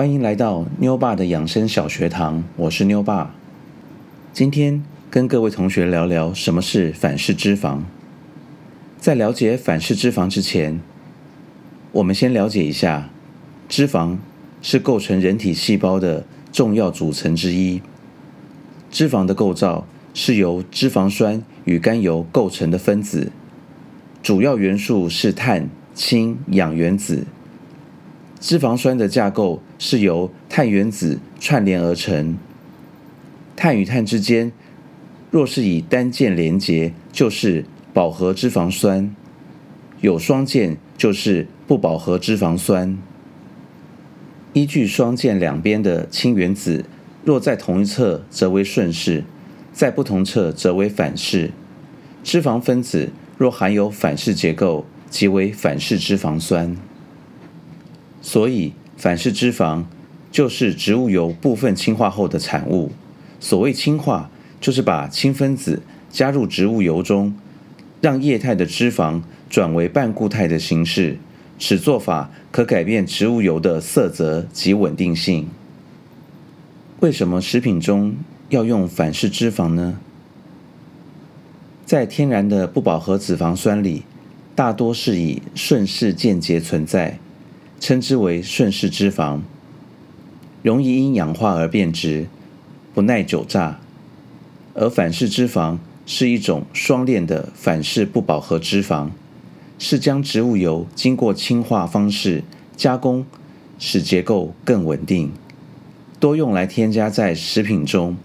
欢迎来到妞爸的养生小学堂，我是妞爸。今天跟各位同学聊聊什么是反式脂肪。在了解反式脂肪之前，我们先了解一下，脂肪是构成人体细胞的重要组成之一。脂肪的构造是由脂肪酸与甘油构成的分子，主要元素是碳、氢、氧原子。脂肪酸的架构是由碳原子串联而成，碳与碳之间若是以单键连接，就是饱和脂肪酸；有双键就是不饱和脂肪酸。依据双键两边的氢原子，若在同一侧则为顺式，在不同侧则为反式。脂肪分子若含有反式结构，即为反式脂肪酸。所以，反式脂肪就是植物油部分氢化后的产物。所谓氢化，就是把氢分子加入植物油中，让液态的脂肪转为半固态的形式。此做法可改变植物油的色泽及稳定性。为什么食品中要用反式脂肪呢？在天然的不饱和脂肪酸里，大多是以顺式键结存在。称之为顺式脂肪，容易因氧化而变质，不耐久炸；而反式脂肪是一种双链的反式不饱和脂肪，是将植物油经过氢化方式加工，使结构更稳定，多用来添加在食品中，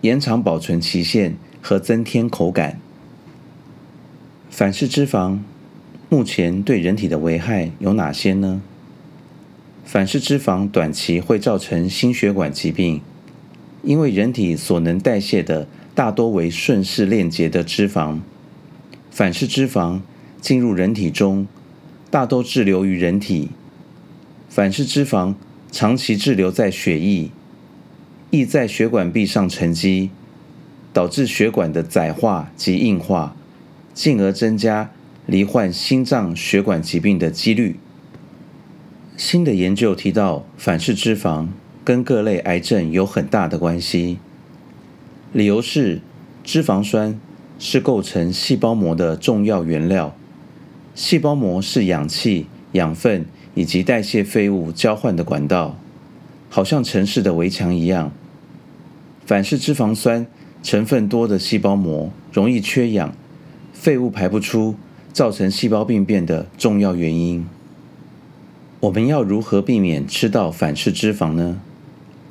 延长保存期限和增添口感。反式脂肪。目前对人体的危害有哪些呢？反式脂肪短期会造成心血管疾病，因为人体所能代谢的大多为顺势链接的脂肪，反式脂肪进入人体中，大多滞留于人体。反式脂肪长期滞留在血液，易在血管壁上沉积，导致血管的窄化及硬化，进而增加。罹患心脏血管疾病的几率。新的研究提到，反式脂肪跟各类癌症有很大的关系。理由是，脂肪酸是构成细胞膜的重要原料，细胞膜是氧气、养分以及代谢废物交换的管道，好像城市的围墙一样。反式脂肪酸成分多的细胞膜容易缺氧，废物排不出。造成细胞病变的重要原因。我们要如何避免吃到反式脂肪呢？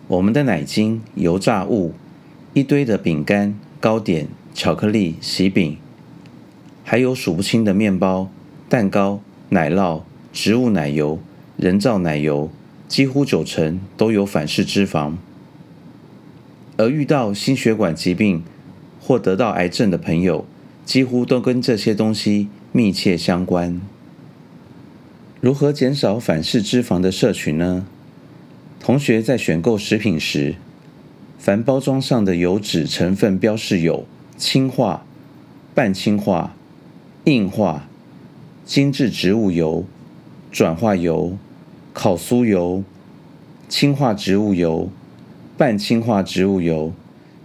我们的奶精、油炸物、一堆的饼干、糕点、巧克力、喜饼，还有数不清的面包、蛋糕、奶酪、植物奶油、人造奶油，几乎九成都有反式脂肪。而遇到心血管疾病或得到癌症的朋友，几乎都跟这些东西。密切相关。如何减少反式脂肪的摄取呢？同学在选购食品时，凡包装上的油脂成分标示有氢化、半氢化、硬化、精制植物油、转化油、烤酥油、氢化植物油、半氢化植物油、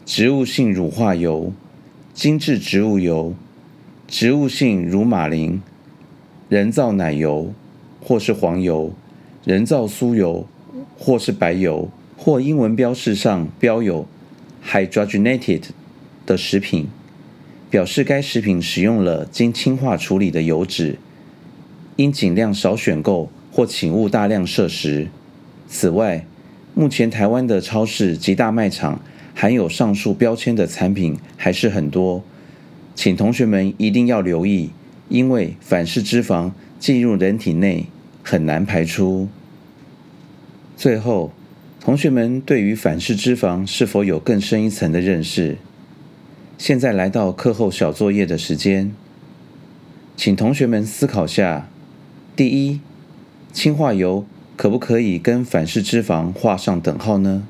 植物性乳化油、精制植物油。植物性乳马林、人造奶油或是黄油、人造酥油或是白油，或英文标示上标有 hydrogenated 的食品，表示该食品使用了经氢化处理的油脂，应尽量少选购或请勿大量摄食。此外，目前台湾的超市及大卖场含有上述标签的产品还是很多。请同学们一定要留意，因为反式脂肪进入人体内很难排出。最后，同学们对于反式脂肪是否有更深一层的认识？现在来到课后小作业的时间，请同学们思考下：第一，氢化油可不可以跟反式脂肪画上等号呢？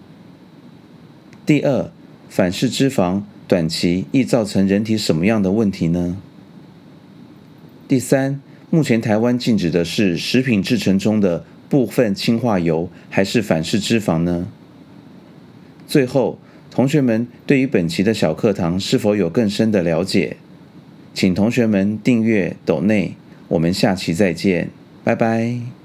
第二，反式脂肪。短期易造成人体什么样的问题呢？第三，目前台湾禁止的是食品制成中的部分氢化油还是反式脂肪呢？最后，同学们对于本期的小课堂是否有更深的了解？请同学们订阅斗内，我们下期再见，拜拜。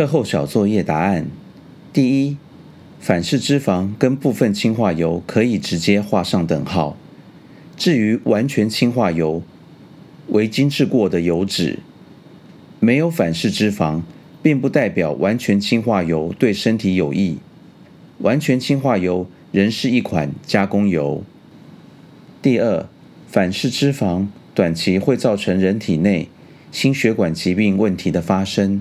课后小作业答案：第一，反式脂肪跟部分氢化油可以直接画上等号。至于完全氢化油，为精制过的油脂，没有反式脂肪，并不代表完全氢化油对身体有益。完全氢化油仍是一款加工油。第二，反式脂肪短期会造成人体内心血管疾病问题的发生。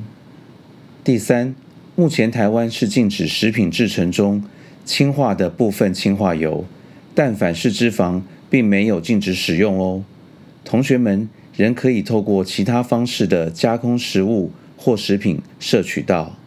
第三，目前台湾是禁止食品制成中氢化的部分氢化油，但反式脂肪并没有禁止使用哦。同学们仍可以透过其他方式的加工食物或食品摄取到。